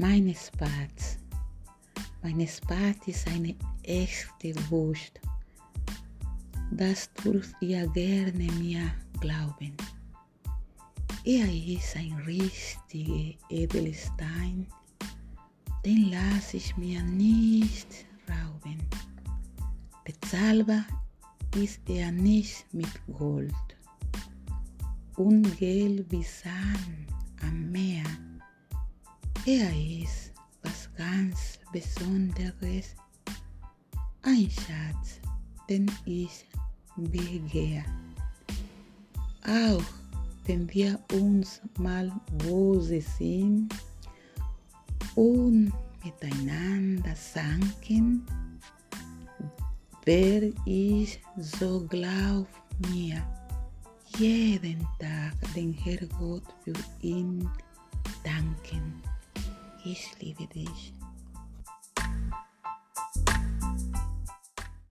Mein Spat. Mein Spat ist eine echte Wurst. Das dürft ihr gerne mir glauben. Er ist ein richtiger Edelstein, den lasse ich mir nicht rauben. Bezahlbar ist er nicht mit Gold und gelb wie Sand am Meer. Er ist was ganz Besonderes, ein Schatz, den ich begehre. Auch wenn wir uns mal böse sind und miteinander sanken, wer ich so glaub mir jeden Tag den Herrgott für ihn danken. estive, beijo.